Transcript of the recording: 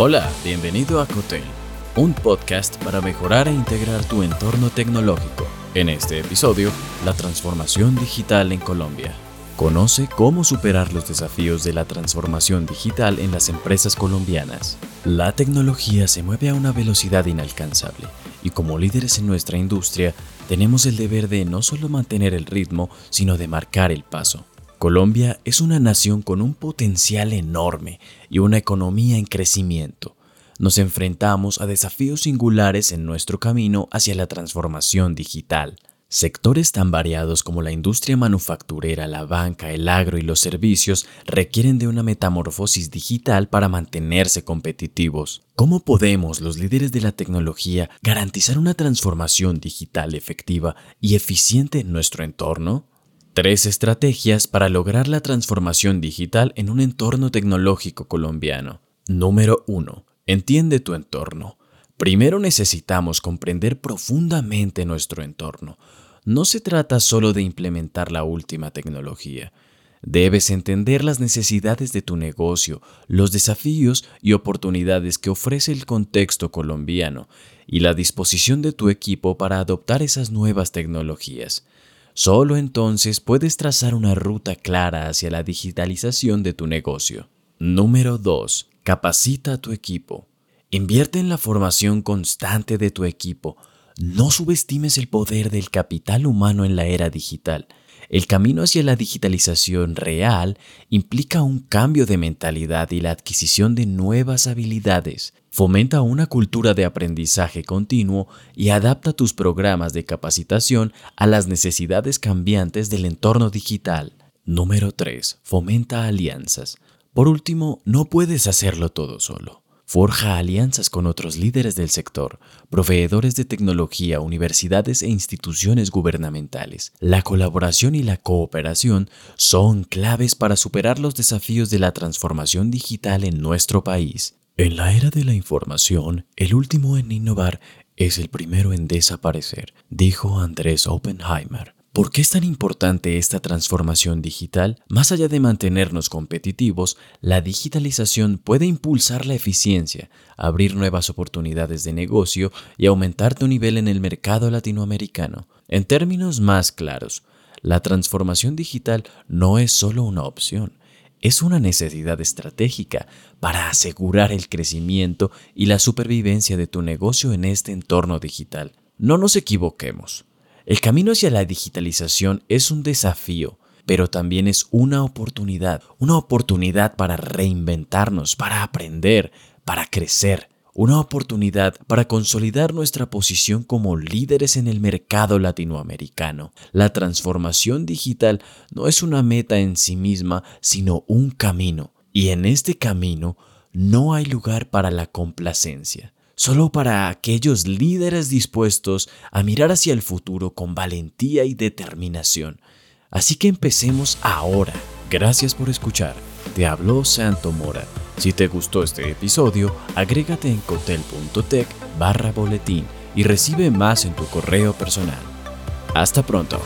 Hola, bienvenido a Cotel, un podcast para mejorar e integrar tu entorno tecnológico. En este episodio, la transformación digital en Colombia. Conoce cómo superar los desafíos de la transformación digital en las empresas colombianas. La tecnología se mueve a una velocidad inalcanzable y como líderes en nuestra industria tenemos el deber de no solo mantener el ritmo, sino de marcar el paso. Colombia es una nación con un potencial enorme y una economía en crecimiento. Nos enfrentamos a desafíos singulares en nuestro camino hacia la transformación digital. Sectores tan variados como la industria manufacturera, la banca, el agro y los servicios requieren de una metamorfosis digital para mantenerse competitivos. ¿Cómo podemos, los líderes de la tecnología, garantizar una transformación digital efectiva y eficiente en nuestro entorno? Tres estrategias para lograr la transformación digital en un entorno tecnológico colombiano. Número 1. Entiende tu entorno. Primero necesitamos comprender profundamente nuestro entorno. No se trata solo de implementar la última tecnología. Debes entender las necesidades de tu negocio, los desafíos y oportunidades que ofrece el contexto colombiano y la disposición de tu equipo para adoptar esas nuevas tecnologías. Solo entonces puedes trazar una ruta clara hacia la digitalización de tu negocio. Número 2. Capacita a tu equipo. Invierte en la formación constante de tu equipo. No subestimes el poder del capital humano en la era digital. El camino hacia la digitalización real implica un cambio de mentalidad y la adquisición de nuevas habilidades. Fomenta una cultura de aprendizaje continuo y adapta tus programas de capacitación a las necesidades cambiantes del entorno digital. Número 3. Fomenta alianzas. Por último, no puedes hacerlo todo solo. Forja alianzas con otros líderes del sector, proveedores de tecnología, universidades e instituciones gubernamentales. La colaboración y la cooperación son claves para superar los desafíos de la transformación digital en nuestro país. En la era de la información, el último en innovar es el primero en desaparecer, dijo Andrés Oppenheimer. ¿Por qué es tan importante esta transformación digital? Más allá de mantenernos competitivos, la digitalización puede impulsar la eficiencia, abrir nuevas oportunidades de negocio y aumentar tu nivel en el mercado latinoamericano. En términos más claros, la transformación digital no es solo una opción, es una necesidad estratégica para asegurar el crecimiento y la supervivencia de tu negocio en este entorno digital. No nos equivoquemos. El camino hacia la digitalización es un desafío, pero también es una oportunidad, una oportunidad para reinventarnos, para aprender, para crecer, una oportunidad para consolidar nuestra posición como líderes en el mercado latinoamericano. La transformación digital no es una meta en sí misma, sino un camino, y en este camino no hay lugar para la complacencia solo para aquellos líderes dispuestos a mirar hacia el futuro con valentía y determinación. Así que empecemos ahora. Gracias por escuchar. Te habló Santo Mora. Si te gustó este episodio, agrégate en cotel.tech barra boletín y recibe más en tu correo personal. Hasta pronto.